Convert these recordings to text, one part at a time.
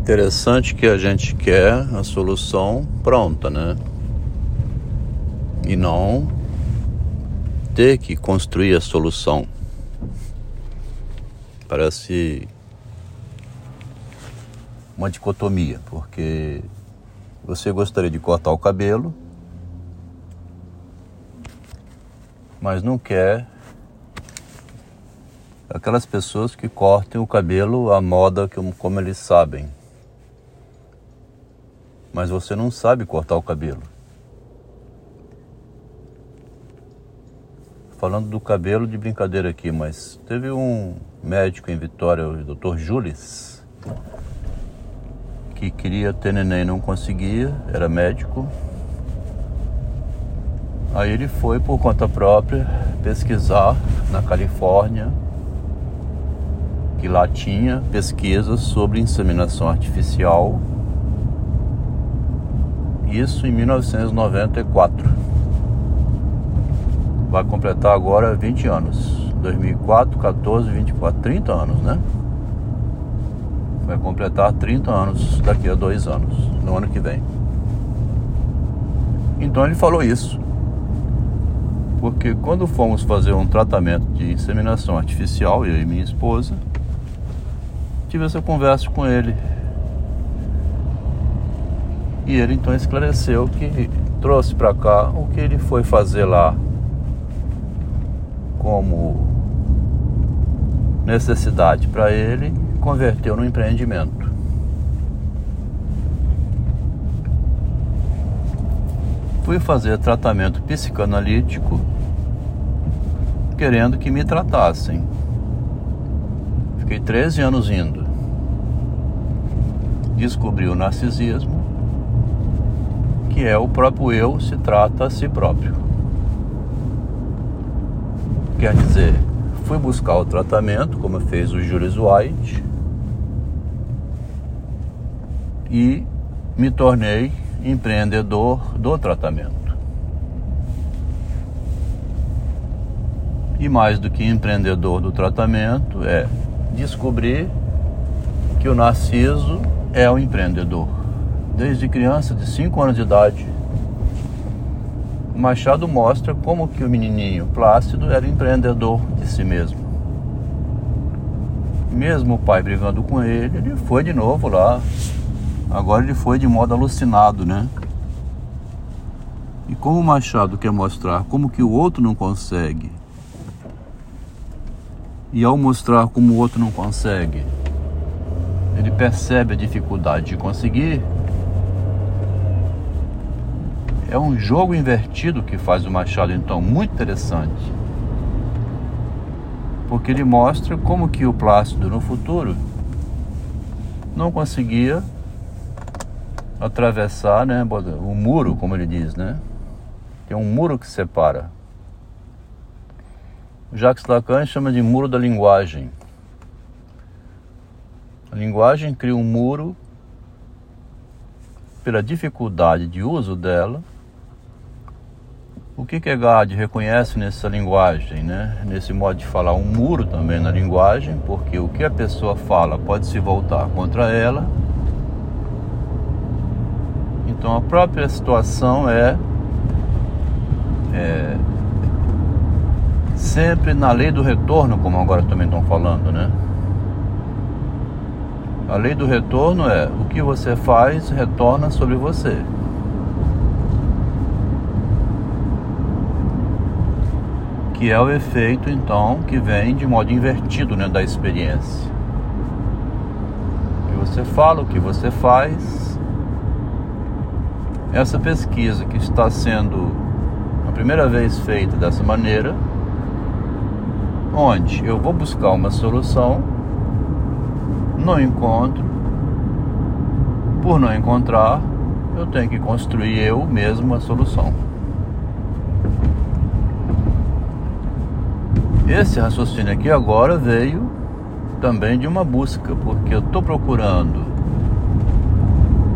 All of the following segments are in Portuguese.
Interessante que a gente quer a solução pronta, né? E não ter que construir a solução. Parece uma dicotomia, porque você gostaria de cortar o cabelo, mas não quer aquelas pessoas que cortem o cabelo à moda como eles sabem. Mas você não sabe cortar o cabelo. Falando do cabelo de brincadeira aqui, mas teve um médico em Vitória, o Dr. Jules, que queria ter neném não conseguia, era médico. Aí ele foi por conta própria pesquisar na Califórnia que lá tinha pesquisas sobre inseminação artificial. Isso em 1994. Vai completar agora 20 anos. 2004, 14, 24, 30 anos, né? Vai completar 30 anos daqui a dois anos, no ano que vem. Então ele falou isso. Porque quando fomos fazer um tratamento de inseminação artificial, eu e minha esposa, tive essa conversa com ele. E ele então esclareceu que trouxe para cá o que ele foi fazer lá como necessidade para ele, converteu no empreendimento. Fui fazer tratamento psicanalítico querendo que me tratassem. Fiquei 13 anos indo descobriu o narcisismo, que é o próprio eu se trata a si próprio. Quer dizer, fui buscar o tratamento, como fez o Julius White, e me tornei empreendedor do tratamento. E mais do que empreendedor do tratamento é descobrir que o narciso é o empreendedor. Desde criança, de 5 anos de idade, Machado mostra como que o menininho Plácido era empreendedor de si mesmo. Mesmo o pai brigando com ele, ele foi de novo lá. Agora ele foi de modo alucinado, né? E como o Machado quer mostrar como que o outro não consegue, e ao mostrar como o outro não consegue, ele percebe a dificuldade de conseguir. É um jogo invertido que faz o Machado então muito interessante. Porque ele mostra como que o Plácido no futuro não conseguia atravessar, né, o muro, como ele diz, né? Tem um muro que separa. Jacques Lacan chama de muro da linguagem. A linguagem cria um muro pela dificuldade de uso dela. O que Kierkegaard reconhece nessa linguagem, né? nesse modo de falar, um muro também na linguagem, porque o que a pessoa fala pode se voltar contra ela. Então a própria situação é, é sempre na lei do retorno, como agora também estão falando, né? A lei do retorno é o que você faz retorna sobre você. Que é o efeito então que vem de modo invertido né, da experiência. O que você fala, o que você faz. Essa pesquisa que está sendo a primeira vez feita dessa maneira, onde eu vou buscar uma solução não encontro. Por não encontrar, eu tenho que construir eu mesmo a solução. Esse raciocínio aqui agora veio também de uma busca, porque eu estou procurando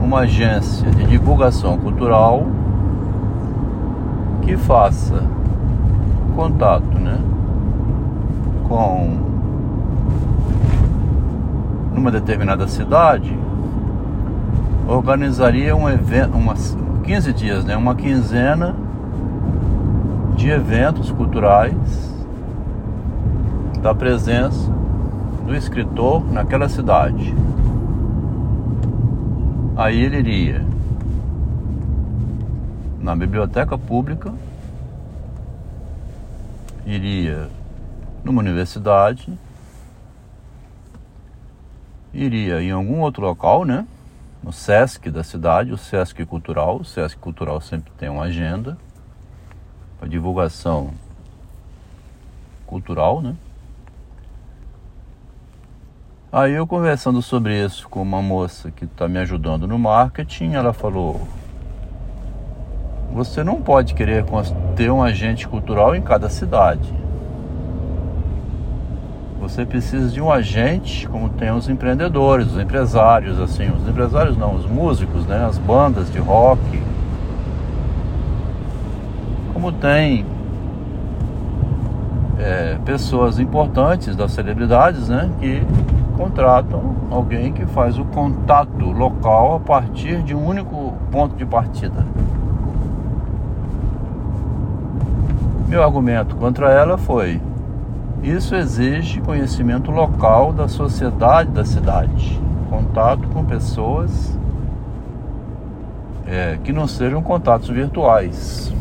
uma agência de divulgação cultural que faça contato né, com numa determinada cidade organizaria um evento, umas 15 dias, né? Uma quinzena de eventos culturais da presença do escritor naquela cidade. Aí ele iria na biblioteca pública, iria numa universidade, iria em algum outro local, né? No SESC da cidade, o SESC Cultural. O SESC Cultural sempre tem uma agenda para divulgação cultural, né? Aí eu conversando sobre isso com uma moça que está me ajudando no marketing, ela falou: você não pode querer ter um agente cultural em cada cidade. Você precisa de um agente, como tem os empreendedores, os empresários, assim, os empresários não, os músicos, né, as bandas de rock. Como tem é, pessoas importantes das celebridades, né, que contratam alguém que faz o contato local a partir de um único ponto de partida. Meu argumento contra ela foi: isso exige conhecimento local da sociedade da cidade, contato com pessoas é, que não sejam contatos virtuais.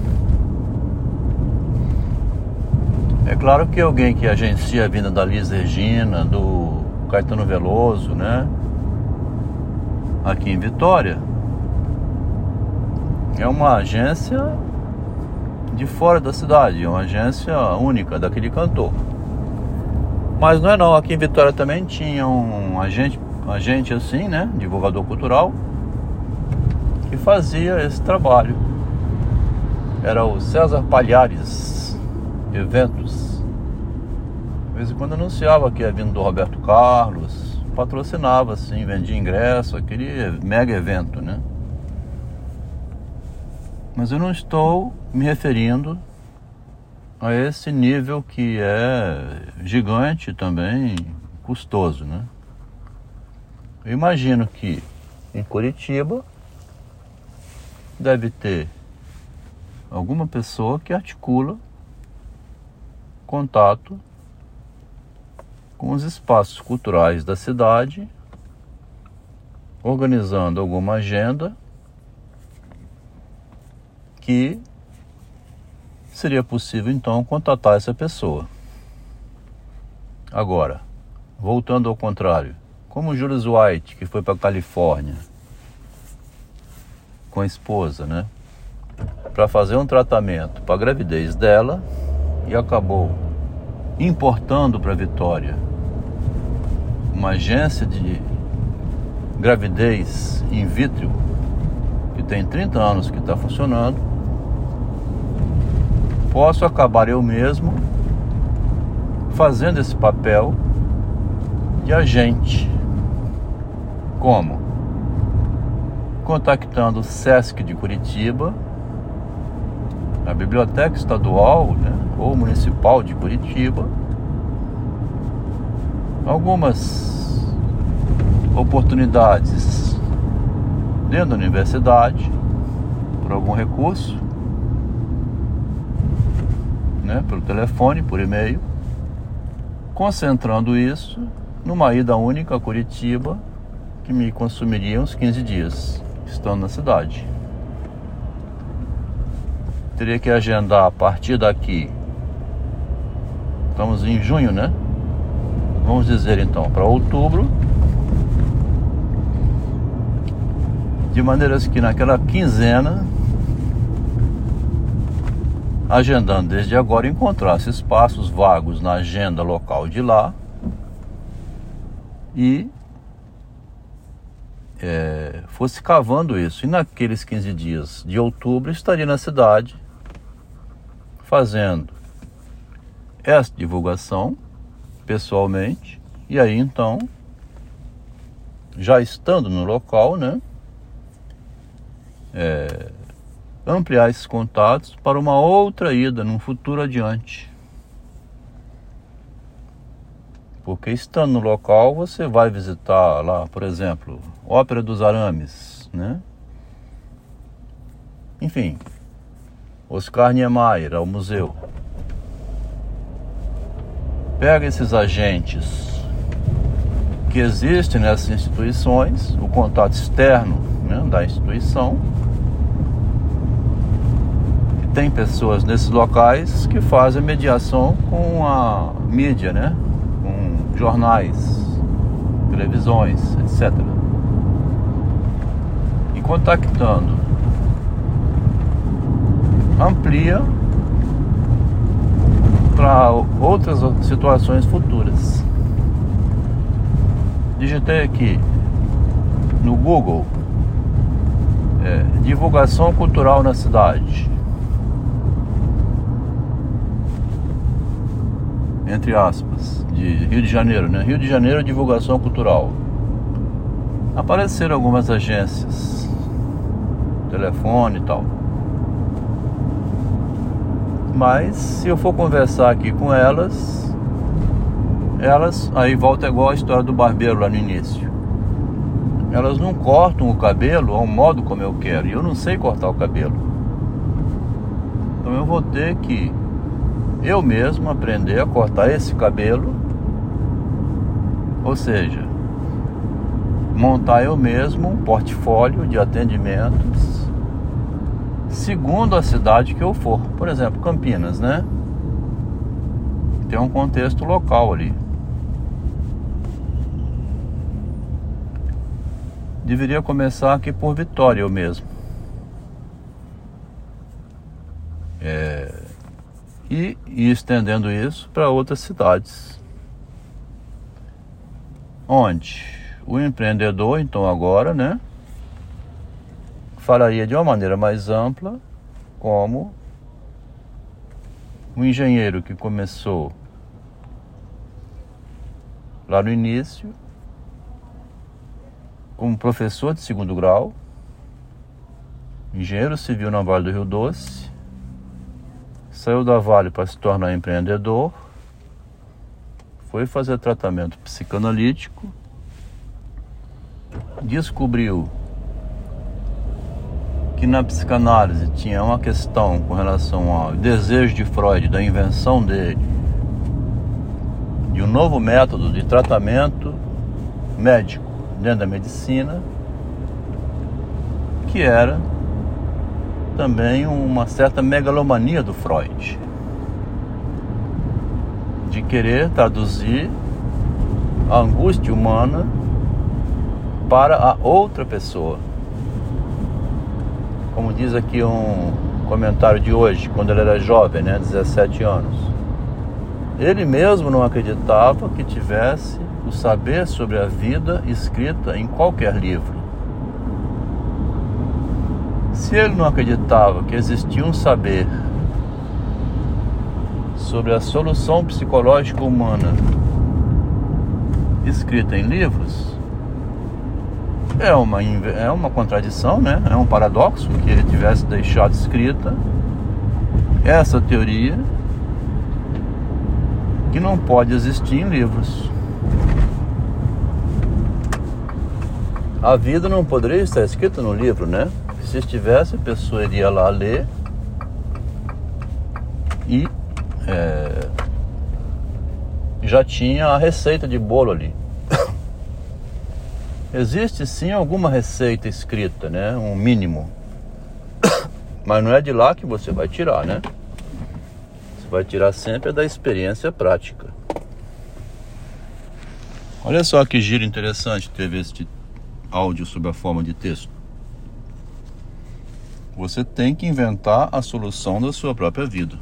É claro que alguém que agencia a vinda da Liz Regina, do Caetano Veloso, né? Aqui em Vitória. É uma agência de fora da cidade, é uma agência única daquele cantor. Mas não é não, aqui em Vitória também tinha um agente, agente assim, né? Divulgador cultural, que fazia esse trabalho. Era o César Palhares Eventos de vez em quando anunciava que ia vindo do Roberto Carlos, patrocinava assim, vendia ingresso, aquele mega evento, né? Mas eu não estou me referindo a esse nível que é gigante também, custoso, né? Eu imagino que em Curitiba deve ter alguma pessoa que articula contato com os espaços culturais da cidade, organizando alguma agenda que seria possível então contatar essa pessoa. Agora, voltando ao contrário, como Julius White, que foi para a Califórnia com a esposa, né, para fazer um tratamento para a gravidez dela e acabou importando para Vitória uma agência de gravidez in vitro que tem 30 anos que está funcionando, posso acabar eu mesmo fazendo esse papel de agente. Como? Contactando o SESC de Curitiba, a Biblioteca Estadual né, ou Municipal de Curitiba, algumas oportunidades dentro da universidade por algum recurso, né, pelo telefone, por e-mail, concentrando isso numa ida única a Curitiba que me consumiria uns 15 dias estando na cidade. Teria que agendar a partir daqui. Estamos em junho, né? Vamos dizer então, para outubro, de maneiras que naquela quinzena, agendando desde agora, encontrasse espaços vagos na agenda local de lá e é, fosse cavando isso. E naqueles 15 dias de outubro estaria na cidade fazendo essa divulgação pessoalmente. E aí então, já estando no local, né? É, ampliar esses contatos para uma outra ida num futuro adiante. Porque estando no local, você vai visitar lá, por exemplo, Ópera dos Arames, né? Enfim, Oscar Niemeyer ao museu. Pega esses agentes que existem nessas instituições, o contato externo né, da instituição. E tem pessoas nesses locais que fazem mediação com a mídia, né? com jornais, televisões, etc. E contactando, amplia para outras situações futuras. Digitei aqui no Google é, divulgação cultural na cidade. Entre aspas, de Rio de Janeiro, né? Rio de Janeiro divulgação cultural. Apareceram algumas agências, telefone e tal. Mas se eu for conversar aqui com elas, elas aí volta igual a história do barbeiro lá no início. Elas não cortam o cabelo ao modo como eu quero. E eu não sei cortar o cabelo. Então eu vou ter que eu mesmo aprender a cortar esse cabelo. Ou seja, montar eu mesmo um portfólio de atendimentos segundo a cidade que eu for. Por exemplo, Campinas, né? Tem um contexto local ali. Deveria começar aqui por Vitória eu mesmo. É, e ir estendendo isso para outras cidades. Onde o empreendedor, então agora, né? Falaria de uma maneira mais ampla como um engenheiro que começou lá no início como professor de segundo grau, engenheiro civil na Vale do Rio Doce, saiu da Vale para se tornar empreendedor, foi fazer tratamento psicanalítico, descobriu que na psicanálise tinha uma questão com relação ao desejo de Freud, da invenção dele, de um novo método de tratamento médico dentro da medicina, que era também uma certa megalomania do Freud, de querer traduzir a angústia humana para a outra pessoa como diz aqui um comentário de hoje, quando ele era jovem, né, 17 anos. Ele mesmo não acreditava que tivesse o saber sobre a vida escrita em qualquer livro. Se ele não acreditava que existia um saber sobre a solução psicológica humana escrita em livros, é uma, é uma contradição, né? É um paradoxo que ele tivesse deixado escrita essa teoria que não pode existir em livros. A vida não poderia estar escrita no livro, né? Se estivesse, a pessoa iria lá ler e é, já tinha a receita de bolo ali. Existe sim alguma receita escrita, né? Um mínimo. Mas não é de lá que você vai tirar, né? Você vai tirar sempre da experiência prática. Olha só que giro interessante teve este áudio sob a forma de texto. Você tem que inventar a solução da sua própria vida.